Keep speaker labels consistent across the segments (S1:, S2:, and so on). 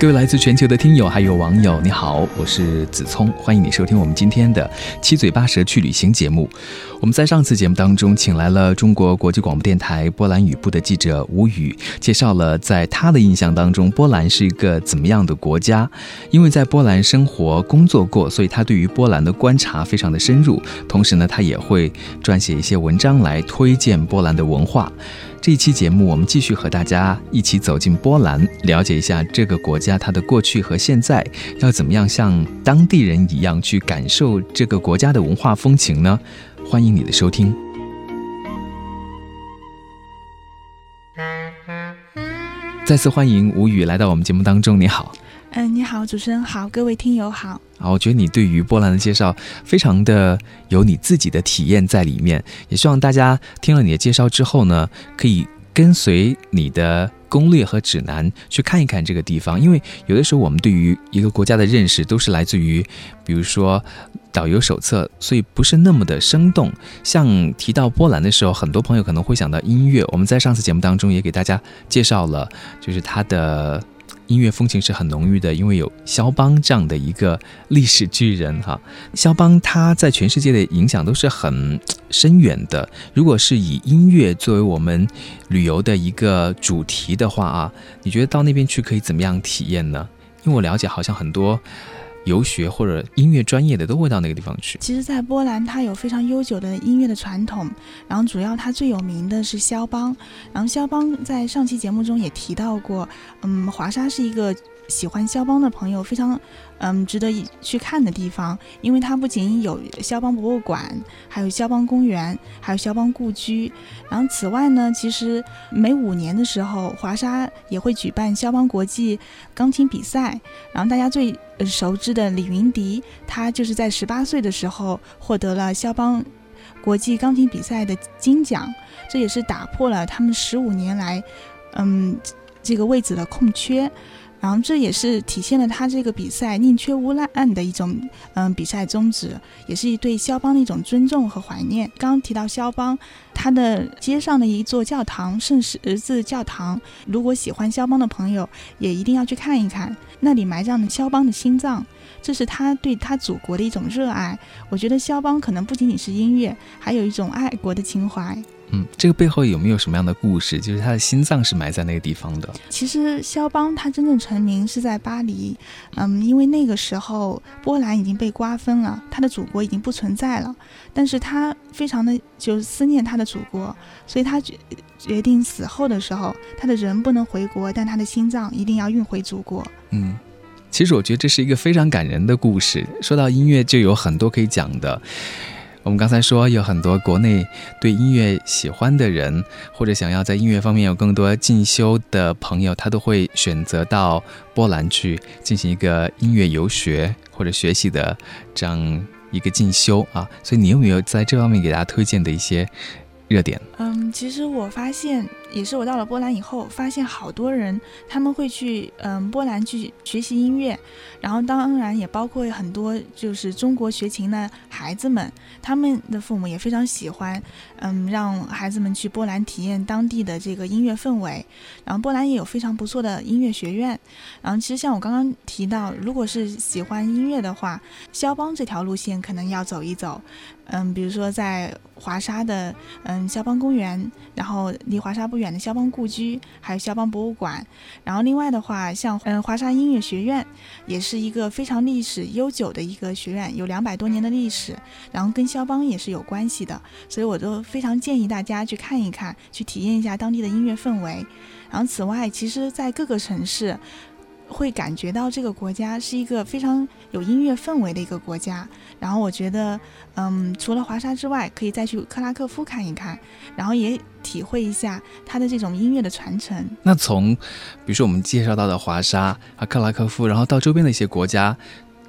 S1: 各位来自全球的听友还有网友，你好，我是子聪，欢迎你收听我们今天的七嘴八舌去旅行节目。我们在上次节目当中请来了中国国际广播电台波兰语部的记者吴宇，介绍了在他的印象当中波兰是一个怎么样的国家。因为在波兰生活工作过，所以他对于波兰的观察非常的深入。同时呢，他也会撰写一些文章来推荐波兰的文化。这一期节目，我们继续和大家一起走进波兰，了解一下这个国家它的过去和现在，要怎么样像当地人一样去感受这个国家的文化风情呢？欢迎你的收听。再次欢迎吴宇来到我们节目当中，你好。
S2: 嗯，你好，主持人好，各位听友好。
S1: 啊，我觉得你对于波兰的介绍非常的有你自己的体验在里面，也希望大家听了你的介绍之后呢，可以跟随你的攻略和指南去看一看这个地方，因为有的时候我们对于一个国家的认识都是来自于，比如说导游手册，所以不是那么的生动。像提到波兰的时候，很多朋友可能会想到音乐，我们在上次节目当中也给大家介绍了，就是它的。音乐风情是很浓郁的，因为有肖邦这样的一个历史巨人哈。肖邦他在全世界的影响都是很深远的。如果是以音乐作为我们旅游的一个主题的话啊，你觉得到那边去可以怎么样体验呢？因为我了解，好像很多。游学或者音乐专业的都会到那个地方去。
S2: 其实，在波兰，它有非常悠久的音乐的传统。然后，主要它最有名的是肖邦。然后，肖邦在上期节目中也提到过，嗯，华沙是一个。喜欢肖邦的朋友非常，嗯，值得去看的地方，因为它不仅有肖邦博物馆，还有肖邦公园，还有肖邦故居。然后此外呢，其实每五年的时候，华沙也会举办肖邦国际钢琴比赛。然后大家最熟知的李云迪，他就是在十八岁的时候获得了肖邦国际钢琴比赛的金奖，这也是打破了他们十五年来，嗯，这个位置的空缺。然后这也是体现了他这个比赛宁缺毋滥的一种嗯比赛宗旨，也是对肖邦的一种尊重和怀念。刚刚提到肖邦，他的街上的一座教堂圣十字教堂，如果喜欢肖邦的朋友也一定要去看一看，那里埋葬了肖邦的心脏，这是他对他祖国的一种热爱。我觉得肖邦可能不仅仅是音乐，还有一种爱国的情怀。
S1: 嗯，这个背后有没有什么样的故事？就是他的心脏是埋在那个地方的。
S2: 其实肖邦他真正成名是在巴黎，嗯，因为那个时候波兰已经被瓜分了，他的祖国已经不存在了。但是他非常的就是思念他的祖国，所以他决决定死后的时候，他的人不能回国，但他的心脏一定要运回祖国。
S1: 嗯，其实我觉得这是一个非常感人的故事。说到音乐，就有很多可以讲的。我们刚才说有很多国内对音乐喜欢的人，或者想要在音乐方面有更多进修的朋友，他都会选择到波兰去进行一个音乐游学或者学习的这样一个进修啊。所以你有没有在这方面给大家推荐的一些热点？
S2: 嗯，其实我发现。也是我到了波兰以后，发现好多人他们会去嗯波兰去学习音乐，然后当然也包括很多就是中国学琴的孩子们，他们的父母也非常喜欢嗯让孩子们去波兰体验当地的这个音乐氛围。然后波兰也有非常不错的音乐学院。然后其实像我刚刚提到，如果是喜欢音乐的话，肖邦这条路线可能要走一走。嗯，比如说在华沙的嗯肖邦公园，然后离华沙不。远的肖邦故居，还有肖邦博物馆。然后另外的话，像嗯华沙音乐学院，也是一个非常历史悠久的一个学院，有两百多年的历史，然后跟肖邦也是有关系的。所以我都非常建议大家去看一看，去体验一下当地的音乐氛围。然后此外，其实，在各个城市。会感觉到这个国家是一个非常有音乐氛围的一个国家，然后我觉得，嗯，除了华沙之外，可以再去克拉科夫看一看，然后也体会一下它的这种音乐的传承。
S1: 那从，比如说我们介绍到的华沙啊、克拉科夫，然后到周边的一些国家，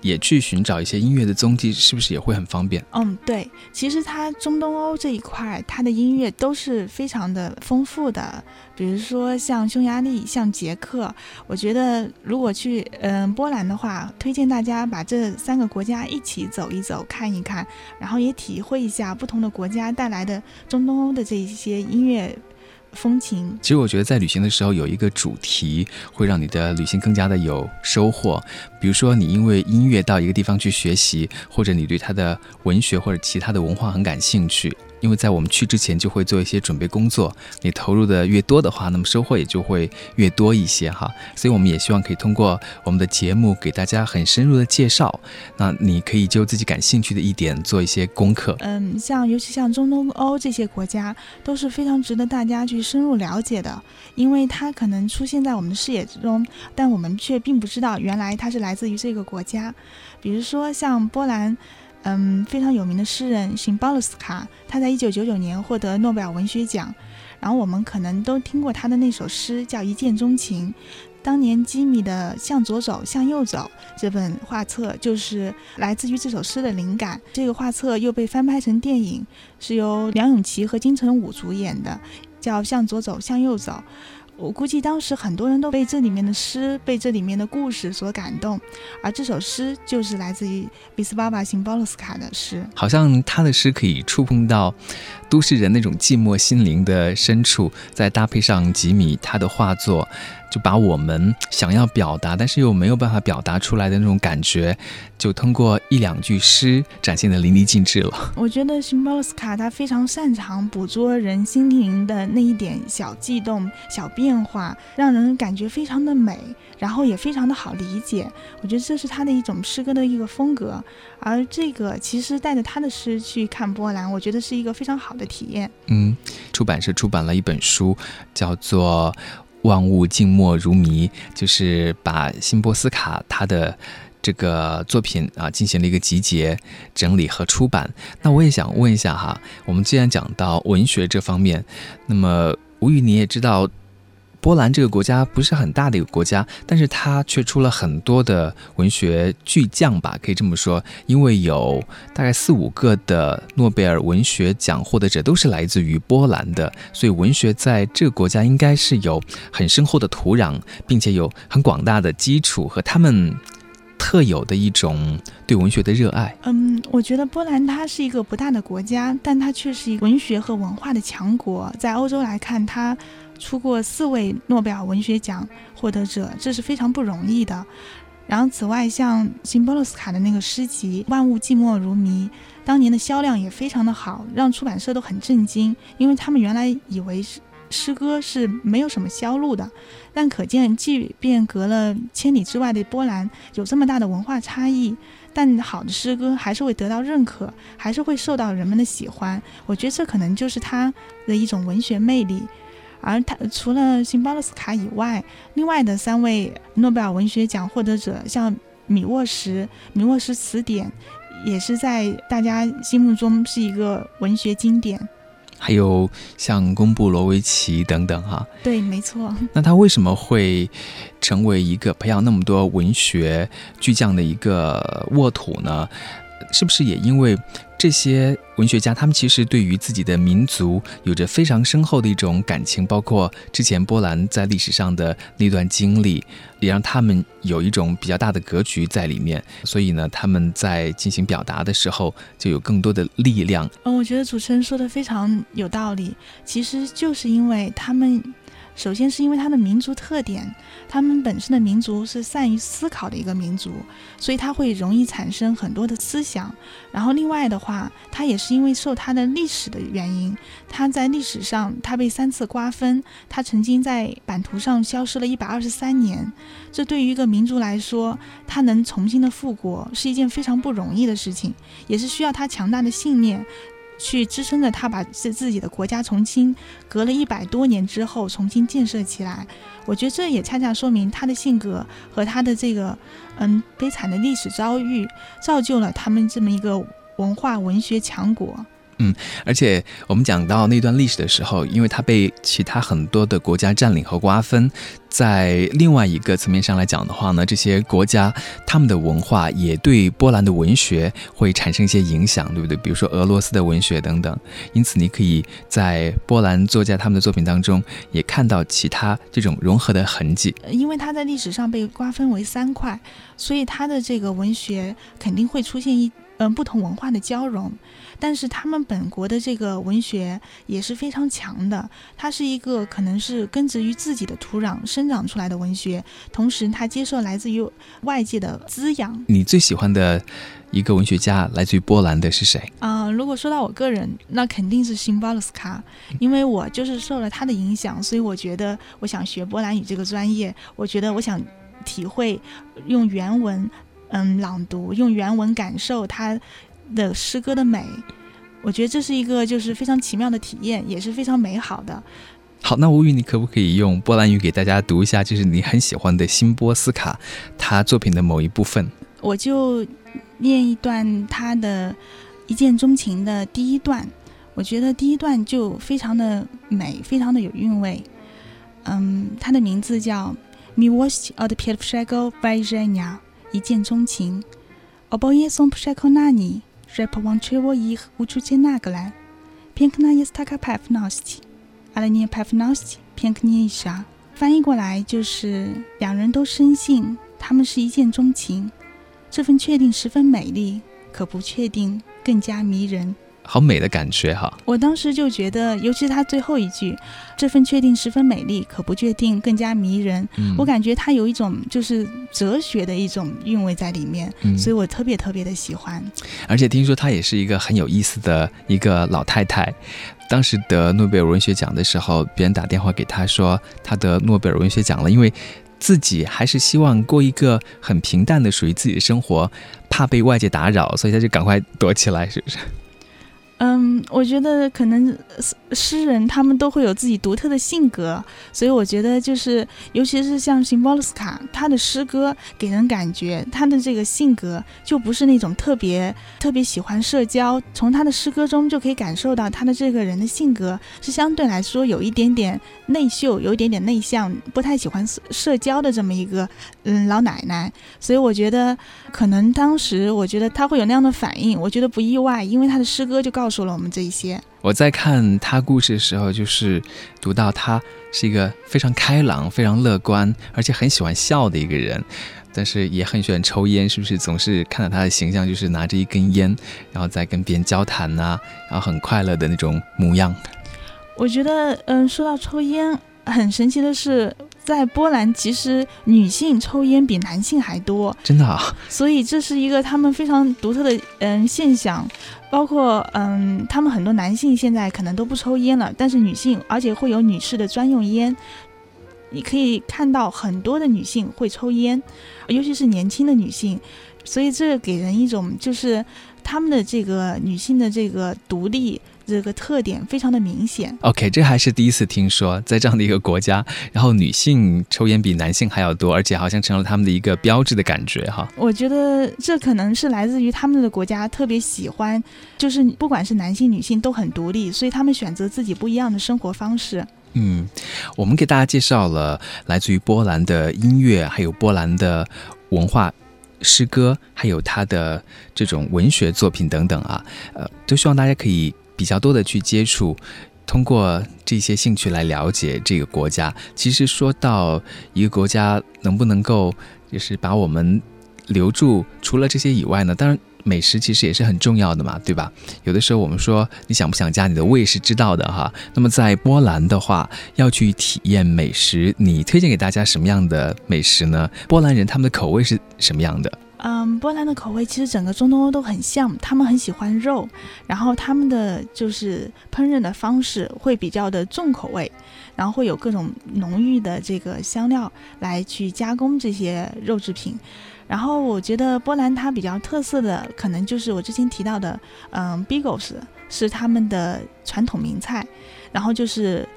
S1: 也去寻找一些音乐的踪迹，是不是也会很方便？
S2: 嗯，对，其实它中东欧这一块，它的音乐都是非常的丰富的。比如说像匈牙利、像捷克，我觉得如果去嗯波兰的话，推荐大家把这三个国家一起走一走、看一看，然后也体会一下不同的国家带来的中东欧的这一些音乐。风情，
S1: 其实我觉得在旅行的时候有一个主题会让你的旅行更加的有收获。比如说，你因为音乐到一个地方去学习，或者你对它的文学或者其他的文化很感兴趣。因为在我们去之前就会做一些准备工作，你投入的越多的话，那么收获也就会越多一些哈。所以我们也希望可以通过我们的节目给大家很深入的介绍。那你可以就自己感兴趣的一点做一些功课。
S2: 嗯，像尤其像中东欧这些国家都是非常值得大家去深入了解的，因为它可能出现在我们的视野之中，但我们却并不知道原来它是来自于这个国家。比如说像波兰。嗯，非常有名的诗人辛鲍勒斯卡，他在一九九九年获得诺贝尔文学奖。然后我们可能都听过他的那首诗，叫《一见钟情》。当年吉米的《向左走，向右走》这本画册就是来自于这首诗的灵感。这个画册又被翻拍成电影，是由梁咏琪和金城武主演的，叫《向左走，向右走》。我估计当时很多人都被这里面的诗、被这里面的故事所感动，而这首诗就是来自于比斯巴巴辛鲍罗斯卡的诗。
S1: 好像他的诗可以触碰到都市人那种寂寞心灵的深处，再搭配上吉米他的画作。就把我们想要表达，但是又没有办法表达出来的那种感觉，就通过一两句诗展现的淋漓尽致了。
S2: 我觉得辛波斯卡他非常擅长捕捉人心灵的那一点小悸动、小变化，让人感觉非常的美，然后也非常的好理解。我觉得这是他的一种诗歌的一个风格。而这个其实带着他的诗去看波兰，我觉得是一个非常好的体验。
S1: 嗯，出版社出版了一本书，叫做。万物静默如谜，就是把辛波斯卡他的这个作品啊进行了一个集结、整理和出版。那我也想问一下哈，我们既然讲到文学这方面，那么吴宇你也知道。波兰这个国家不是很大的一个国家，但是它却出了很多的文学巨匠吧，可以这么说，因为有大概四五个的诺贝尔文学奖获得者都是来自于波兰的，所以文学在这个国家应该是有很深厚的土壤，并且有很广大的基础和他们特有的一种对文学的热爱。
S2: 嗯，我觉得波兰它是一个不大的国家，但它却是一个文学和文化的强国，在欧洲来看，它。出过四位诺贝尔文学奖获得者，这是非常不容易的。然后，此外，像辛波洛斯卡的那个诗集《万物寂寞如谜》，当年的销量也非常的好，让出版社都很震惊，因为他们原来以为是诗歌是没有什么销路的。但可见，即便隔了千里之外的波兰，有这么大的文化差异，但好的诗歌还是会得到认可，还是会受到人们的喜欢。我觉得这可能就是他的一种文学魅力。而他除了辛巴勒斯卡以外，另外的三位诺贝尔文学奖获得者，像米沃什，米沃什词典也是在大家心目中是一个文学经典。
S1: 还有像公布罗维奇等等，哈，
S2: 对，没错。
S1: 那他为什么会成为一个培养那么多文学巨匠的一个沃土呢？是不是也因为？这些文学家，他们其实对于自己的民族有着非常深厚的一种感情，包括之前波兰在历史上的那段经历，也让他们有一种比较大的格局在里面。所以呢，他们在进行表达的时候，就有更多的力量。
S2: 嗯，我觉得主持人说的非常有道理。其实就是因为他们。首先是因为他的民族特点，他们本身的民族是善于思考的一个民族，所以他会容易产生很多的思想。然后另外的话，他也是因为受他的历史的原因，他在历史上他被三次瓜分，他曾经在版图上消失了一百二十三年。这对于一个民族来说，他能重新的复国是一件非常不容易的事情，也是需要他强大的信念。去支撑着他把自自己的国家重新隔了一百多年之后重新建设起来，我觉得这也恰恰说明他的性格和他的这个嗯悲惨的历史遭遇，造就了他们这么一个文化文学强国。
S1: 嗯而且我们讲到那段历史的时候，因为它被其他很多的国家占领和瓜分，在另外一个层面上来讲的话呢，这些国家他们的文化也对波兰的文学会产生一些影响，对不对？比如说俄罗斯的文学等等。因此，你可以在波兰作家他们的作品当中也看到其他这种融合的痕迹。
S2: 因为它在历史上被瓜分为三块，所以它的这个文学肯定会出现一嗯不同文化的交融。但是他们本国的这个文学也是非常强的，它是一个可能是根植于自己的土壤生长出来的文学，同时它接受来自于外界的滋养。
S1: 你最喜欢的一个文学家来自于波兰的是谁？
S2: 啊、如果说到我个人，那肯定是辛巴鲁斯卡，因为我就是受了他的影响，所以我觉得我想学波兰语这个专业，我觉得我想体会用原文嗯朗读，用原文感受他的诗歌的美。我觉得这是一个就是非常奇妙的体验，也是非常美好的。
S1: 好，那吴宇，你可不可以用波兰语给大家读一下，就是你很喜欢的辛波斯卡他作品的某一部分？
S2: 我就念一段他的一见钟情的第一段，我觉得第一段就非常的美，非常的有韵味。嗯，它的名字叫《Miłość od pierwszego wejrzenia》，一见钟情。Oboje są przekonani, że połączyło ich uczucie nagle. Piękna jest taka pewność, ale nie pewność piękniejsza。翻译过来就是两人都深信他们是一见钟情，这份确定十分美丽，可不确定更加迷人。
S1: 好美的感觉哈！
S2: 我当时就觉得，尤其是他最后一句，这份确定十分美丽，可不确定更加迷人。
S1: 嗯
S2: 我感觉他有一种就是哲学的一种韵味在里面，
S1: 嗯
S2: 所以我特别特别的喜欢。
S1: 而且听说她也是一个很有意思的一个老太太。当时得诺贝尔文学奖的时候，别人打电话给她说她得诺贝尔文学奖了，因为自己还是希望过一个很平淡的属于自己的生活，怕被外界打扰，所以她就赶快躲起来，是不是？
S2: 嗯，我觉得可能诗人他们都会有自己独特的性格，所以我觉得就是，尤其是像辛波鲁斯卡，他的诗歌给人感觉他的这个性格就不是那种特别特别喜欢社交，从他的诗歌中就可以感受到他的这个人的性格是相对来说有一点点内秀，有一点点内向，不太喜欢社社交的这么一个嗯老奶奶，所以我觉得可能当时我觉得他会有那样的反应，我觉得不意外，因为他的诗歌就告诉了我们这一些。
S1: 我在看他故事的时候，就是读到他是一个非常开朗、非常乐观，而且很喜欢笑的一个人，但是也很喜欢抽烟，是不是？总是看到他的形象就是拿着一根烟，然后再跟别人交谈呐、然后很快乐的那种模样。
S2: 我觉得，嗯，说到抽烟，很神奇的是，在波兰其实女性抽烟比男性还多，
S1: 真的啊，
S2: 所以这是一个他们非常独特的嗯现象。包括嗯，他们很多男性现在可能都不抽烟了，但是女性，而且会有女士的专用烟。你可以看到很多的女性会抽烟，尤其是年轻的女性，所以这给人一种就是他们的这个女性的这个独立这个特点非常的明显。
S1: OK，这还是第一次听说，在这样的一个国家，然后女性抽烟比男性还要多，而且好像成了他们的一个标志的感觉哈。
S2: 我觉得这可能是来自于他们的国家特别喜欢，就是不管是男性女性都很独立，所以他们选择自己不一样的生活方式。
S1: 嗯，我们给大家介绍了来自于波兰的音乐，还有波兰的文化。诗歌，还有他的这种文学作品等等啊，呃，都希望大家可以比较多的去接触，通过这些兴趣来了解这个国家。其实说到一个国家能不能够就是把我们留住，除了这些以外呢，当然美食其实也是很重要的嘛，对吧？有的时候我们说你想不想家，你的胃是知道的哈。那么在波兰的话，要去体验美食，你推荐给大家什么样的美食呢？波兰人他们的口味是什么样的？
S2: 嗯，波兰的口味其实整个中东欧都很像，他们很喜欢肉，然后他们的就是烹饪的方式会比较的重口味，然后会有各种浓郁的这个香料来去加工这些肉制品。然后我觉得波兰它比较特色的，可能就是我之前提到的，嗯，bigos 是他们的传统名菜，然后就是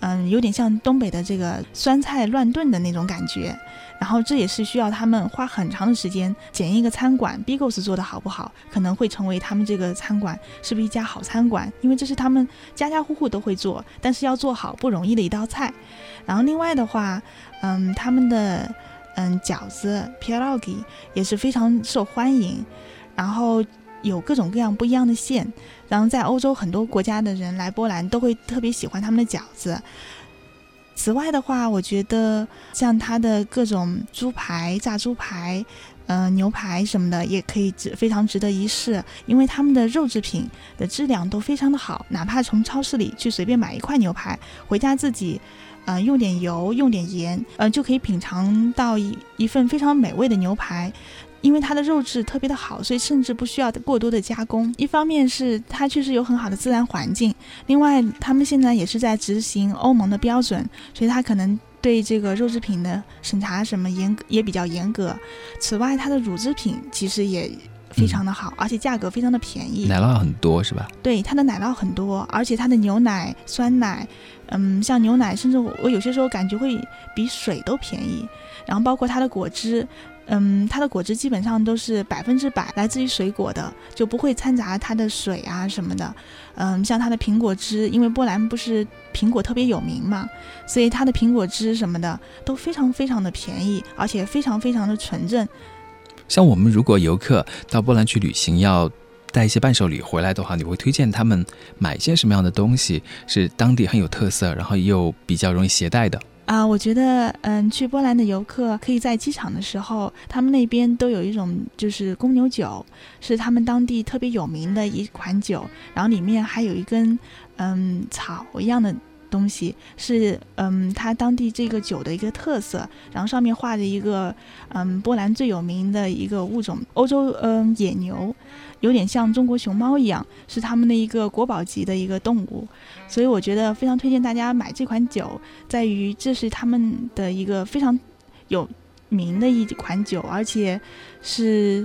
S2: 嗯，有点像东北的这个酸菜乱炖的那种感觉。然后这也是需要他们花很长的时间检验一个餐馆 Bigos 做的好不好，可能会成为他们这个餐馆是不是一家好餐馆，因为这是他们家家户户都会做，但是要做好不容易的一道菜。然后另外的话，嗯，他们的嗯饺子 Pierogi 也是非常受欢迎，然后有各种各样不一样的馅。然后在欧洲很多国家的人来波兰都会特别喜欢他们的饺子。此外的话，我觉得像它的各种猪排、炸猪排，嗯，牛排什么的，也可以值非常值得一试，因为他们的肉制品的质量都非常的好，哪怕从超市里去随便买一块牛排，回家自己，呃，用点油，用点盐，呃，就可以品尝到一一份非常美味的牛排。因为它的肉质特别的好，所以甚至不需要过多的加工。一方面是它确实有很好的自然环境，另外他们现在也是在执行欧盟的标准，所以它可能对这个肉制品的审查什么严也比较严格。此外，它的乳制品其实也非常的好，而且价格非常的便宜。
S1: 奶酪很多是吧？
S2: 对，它的奶酪很多，而且它的牛奶、酸奶，嗯，像牛奶，甚至我有些时候感觉会比水都便宜。然后包括它的果汁。嗯，它的果汁基本上都是百分之百来自于水果的，就不会掺杂它的水啊什么的。嗯，像它的苹果汁，因为波兰不是苹果特别有名嘛，所以它的苹果汁什么的都非常非常的便宜，而且非常非常的纯正。
S1: 像我们如果游客到波兰去旅行，要带一些伴手礼回来的话，你会推荐他们买一些什么样的东西是当地很有特色，然后又比较容易携带的？
S2: 啊，我觉得，嗯，去波兰的游客可以在机场的时候，他们那边都有一种就是公牛酒，是他们当地特别有名的一款酒，然后里面还有一根，嗯，草一样的东西，是嗯，它当地这个酒的一个特色，然后上面画着一个，嗯，波兰最有名的一个物种，欧洲，嗯，野牛。有点像中国熊猫一样，是他们的一个国宝级的一个动物，所以我觉得非常推荐大家买这款酒，在于这是他们的一个非常有名的一款酒，而且是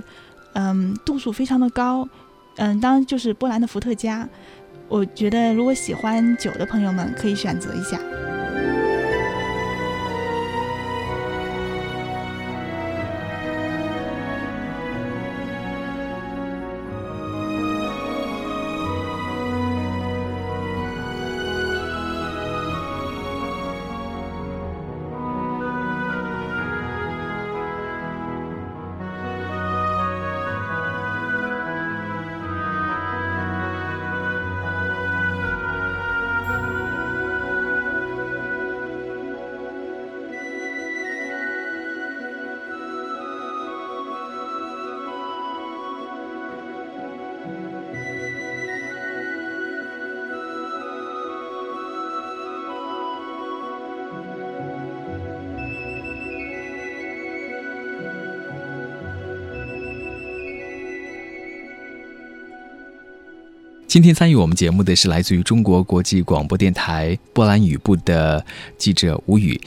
S2: 嗯度数非常的高，嗯，当然就是波兰的伏特加，我觉得如果喜欢酒的朋友们可以选择一下。
S1: 今天参与我们节目的是来自于中国国际广播电台波兰语部的记者吴宇。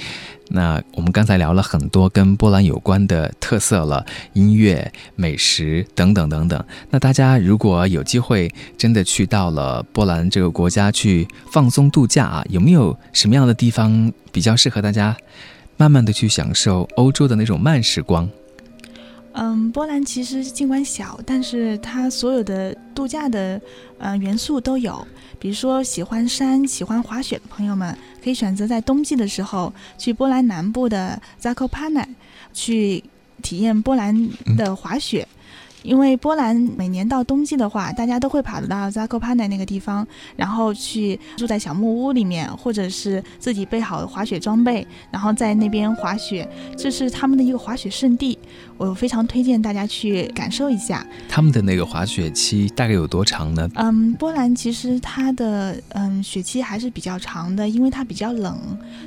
S1: 那我们刚才聊了很多跟波兰有关的特色了，音乐、美食等等等等。那大家如果有机会真的去到了波兰这个国家去放松度假啊，有没有什么样的地方比较适合大家慢慢的去享受欧洲的那种慢时光？
S2: 嗯，波兰其实尽管小，但是它所有的度假的呃元素都有。比如说喜欢山、喜欢滑雪的朋友们，可以选择在冬季的时候去波兰南部的 Zakopane 去体验波兰的滑雪。因为波兰每年到冬季的话，大家都会跑到 Zakopane 那个地方，然后去住在小木屋里面，或者是自己备好滑雪装备，然后在那边滑雪，这是他们的一个滑雪圣地。我非常推荐大家去感受一下。
S1: 他们的那个滑雪期大概有多长呢？
S2: 嗯，波兰其实它的嗯雪期还是比较长的，因为它比较冷，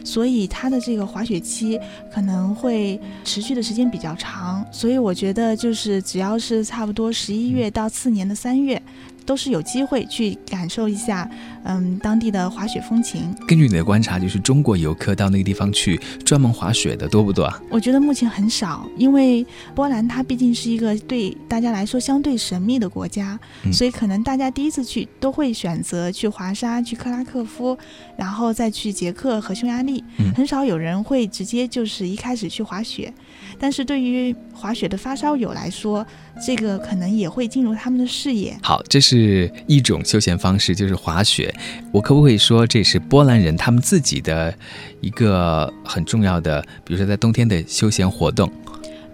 S2: 所以它的这个滑雪期可能会持续的时间比较长。所以我觉得就是只要是差不多十一月到次年的三月，都是有机会去感受一下，嗯，当地的滑雪风情。
S1: 根据你的观察，就是中国游客到那个地方去专门滑雪的多不多啊？
S2: 我觉得目前很少，因为波兰它毕竟是一个对大家来说相对神秘的国家，所以可能大家第一次去都会选择去华沙、去克拉科夫，然后再去捷克和匈牙利，很少有人会直接就是一开始去滑雪。但是对于滑雪的发烧友来说，这个可能也会进入他们的视野。
S1: 好，这是一种休闲方式，就是滑雪。我可不可以说，这是波兰人他们自己的一个很重要的，比如说在冬天的休闲活动？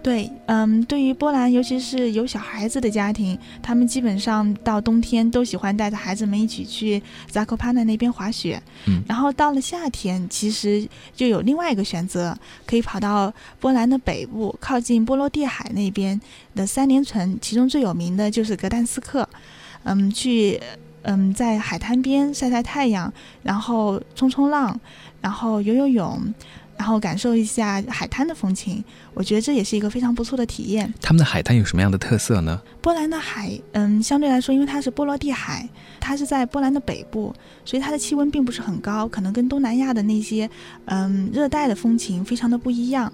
S2: 对，嗯，对于波兰，尤其是有小孩子的家庭，他们基本上到冬天都喜欢带着孩子们一起去扎科帕纳那边滑雪。
S1: 嗯，
S2: 然后到了夏天，其实就有另外一个选择，可以跑到波兰的北部，靠近波罗的海那边的三连城，其中最有名的就是格但斯克。嗯，去，嗯，在海滩边晒晒太阳，然后冲冲浪，然后游游泳。然后感受一下海滩的风情，我觉得这也是一个非常不错的体验。
S1: 他们的海滩有什么样的特色呢？
S2: 波兰的海，嗯，相对来说，因为它是波罗的海，它是在波兰的北部，所以它的气温并不是很高，可能跟东南亚的那些，嗯，热带的风情非常的不一样。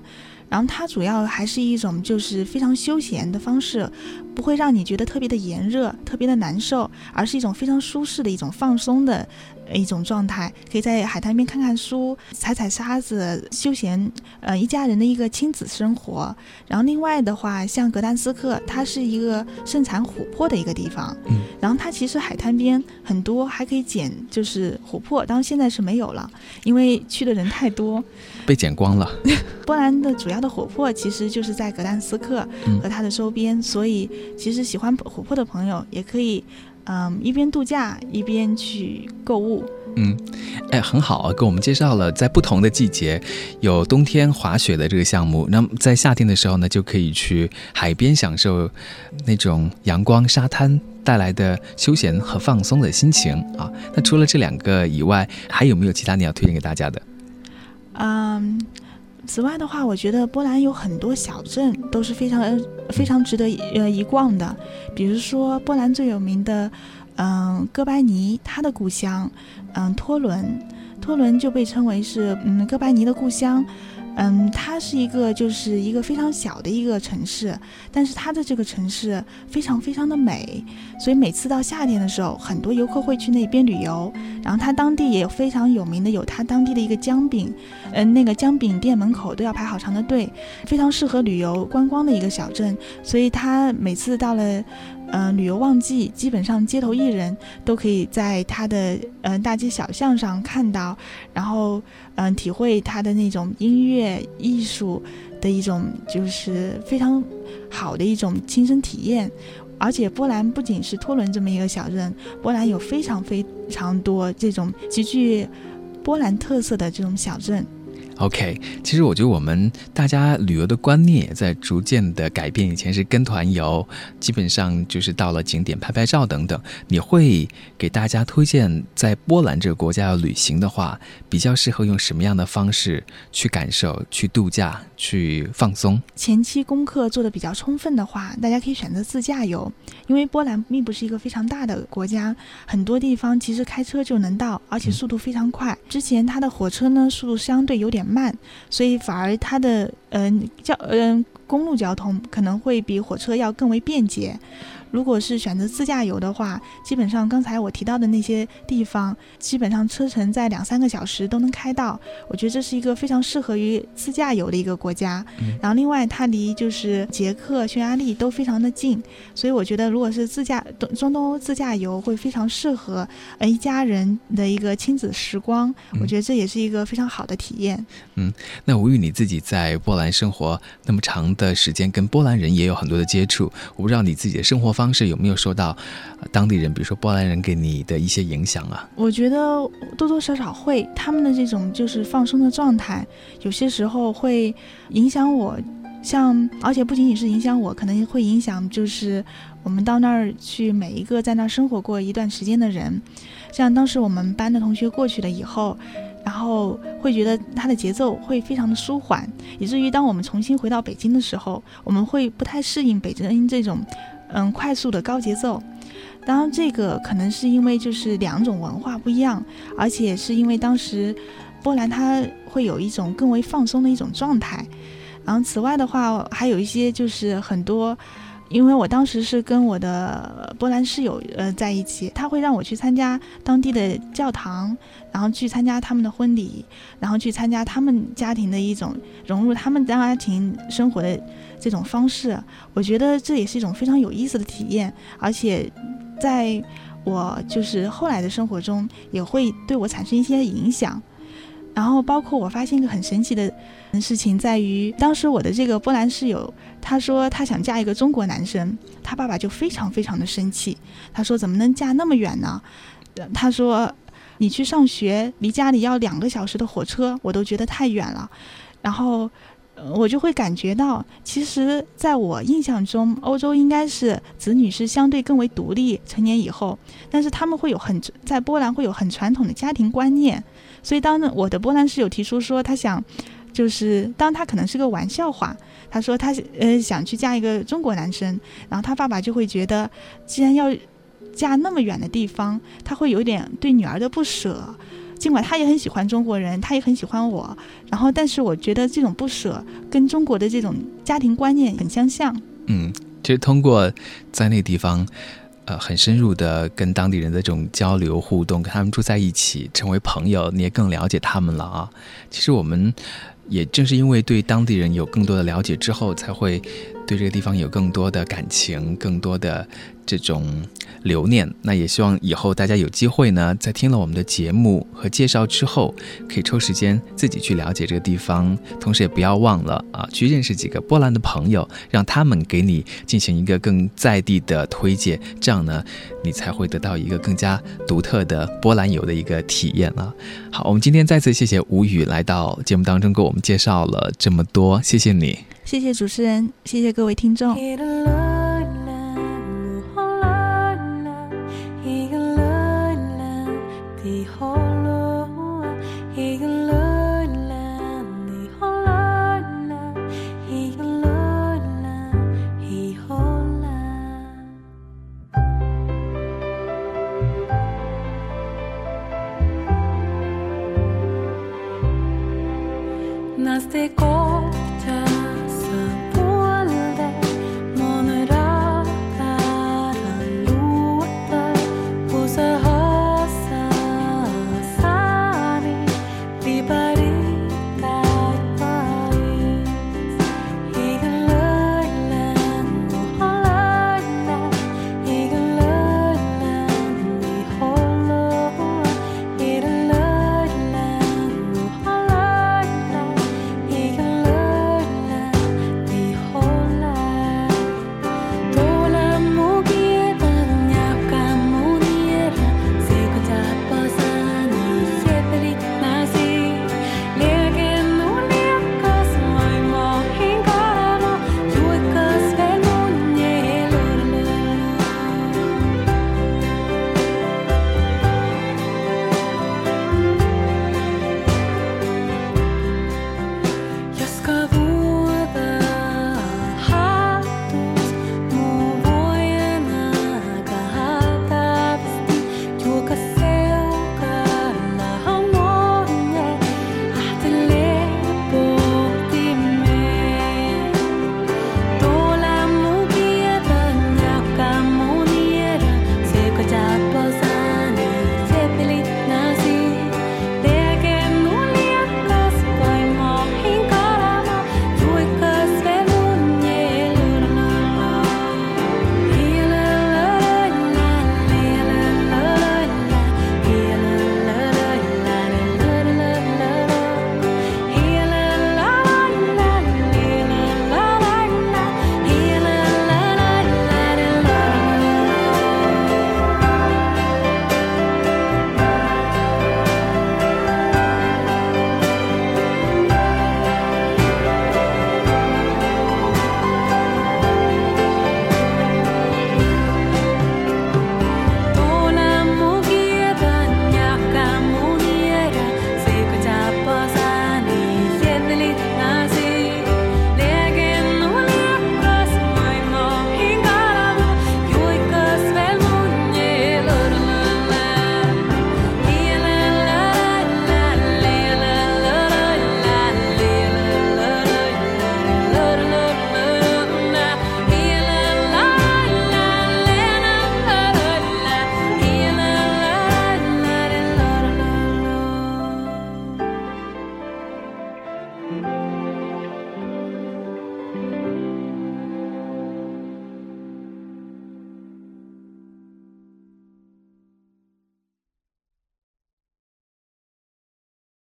S2: 然后它主要还是一种就是非常休闲的方式，不会让你觉得特别的炎热、特别的难受，而是一种非常舒适的一种放松的。一种状态，可以在海滩边看看书、踩踩沙子，休闲，呃，一家人的一个亲子生活。然后另外的话，像格丹斯克，它是一个盛产琥珀的一个地方。
S1: 嗯，
S2: 然后它其实海滩边很多还可以捡，就是琥珀，当然现在是没有了，因为去的人太多，
S1: 被捡光了。
S2: 波兰的主要的琥珀其实就是在格丹斯克和它的周边，所以其实喜欢琥珀的朋友也可以。嗯，一边度假一边去购物。
S1: 嗯，哎，很好啊，给我们介绍了在不同的季节有冬天滑雪的这个项目。那么在夏天的时候呢，就可以去海边享受那种阳光、沙滩带来的休闲和放松的心情啊。那除了这两个以外，还有没有其他你要推荐给大家的？
S2: 嗯。此外的话，我觉得波兰有很多小镇都是非常非常值得呃一逛的，比如说波兰最有名的，嗯，哥白尼他的故乡，嗯，托伦，托伦就被称为是嗯哥白尼的故乡。嗯，它是一个就是一个非常小的一个城市，但是它的这个城市非常非常的美，所以每次到夏天的时候，很多游客会去那边旅游。然后它当地也有非常有名的，有它当地的一个姜饼，嗯，那个姜饼店门口都要排好长的队，非常适合旅游观光的一个小镇。所以它每次到了。嗯，旅游旺季，基本上街头艺人都可以在他的嗯大街小巷上看到，然后嗯体会他的那种音乐艺术的一种就是非常好的一种亲身体验。而且波兰不仅是托伦这么一个小镇，波兰有非常非常多这种极具波兰特色的这种小镇。
S1: OK，其实我觉得我们大家旅游的观念也在逐渐的改变。以前是跟团游，基本上就是到了景点拍拍照等等。你会给大家推荐在波兰这个国家要旅行的话，比较适合用什么样的方式去感受、去度假、去放松？
S2: 前期功课做的比较充分的话，大家可以选择自驾游，因为波兰并不是一个非常大的国家，很多地方其实开车就能到，而且速度非常快。之前它的火车呢，速度相对有点。慢，慢所以反而它的嗯交嗯公路交通可能会比火车要更为便捷。如果是选择自驾游的话，基本上刚才我提到的那些地方，基本上车程在两三个小时都能开到。我觉得这是一个非常适合于自驾游的一个国家。然后另外它离就是捷克、匈牙利都非常的近，所以我觉得如果是自驾东中东欧自驾游会非常适合呃一家人的一个亲子时光。我觉得这也是一个非常好的体验。
S1: 嗯，那吴宇你自己在波兰生活那么长的时间，跟波兰人也有很多的接触，我不知道你自己的生活方。方式有没有受到当地人，比如说波兰人给你的一些影响啊？
S2: 我觉得多多少少会，他们的这种就是放松的状态，有些时候会影响我。像，而且不仅仅是影响我，可能会影响就是我们到那儿去每一个在那儿生活过一段时间的人。像当时我们班的同学过去了以后，然后会觉得他的节奏会非常的舒缓，以至于当我们重新回到北京的时候，我们会不太适应北京这种。嗯，快速的高节奏，当然，这个可能是因为就是两种文化不一样，而且是因为当时波兰它会有一种更为放松的一种状态。然后此外的话，还有一些就是很多。因为我当时是跟我的波兰室友呃在一起，他会让我去参加当地的教堂，然后去参加他们的婚礼，然后去参加他们家庭的一种融入他们家庭生活的这种方式。我觉得这也是一种非常有意思的体验，而且在我就是后来的生活中也会对我产生一些影响。然后包括我发现一个很神奇的事情，在于当时我的这个波兰室友。他说他想嫁一个中国男生，他爸爸就非常非常的生气。他说怎么能嫁那么远呢？他说你去上学离家里要两个小时的火车，我都觉得太远了。然后我就会感觉到，其实在我印象中，欧洲应该是子女是相对更为独立，成年以后，但是他们会有很在波兰会有很传统的家庭观念。所以当我的波兰室友提出说他想。就是当他可能是个玩笑话，他说他呃想去嫁一个中国男生，然后他爸爸就会觉得，既然要嫁那么远的地方，他会有点对女儿的不舍。尽管他也很喜欢中国人，他也很喜欢我，然后但是我觉得这种不舍跟中国的这种家庭观念很相像。
S1: 嗯，其实通过在那个地方，呃，很深入的跟当地人的这种交流互动，跟他们住在一起，成为朋友，你也更了解他们了啊。其实我们。也正是因为对当地人有更多的了解之后，才会对这个地方有更多的感情，更多的。这种留念，那也希望以后大家有机会呢，在听了我们的节目和介绍之后，可以抽时间自己去了解这个地方，同时也不要忘了啊，去认识几个波兰的朋友，让他们给你进行一个更在地的推介，这样呢，你才会得到一个更加独特的波兰游的一个体验啊。好，我们今天再次谢谢吴宇来到节目当中，给我们介绍了这么多，谢谢你，
S2: 谢谢主持人，谢谢各位听众。
S3: De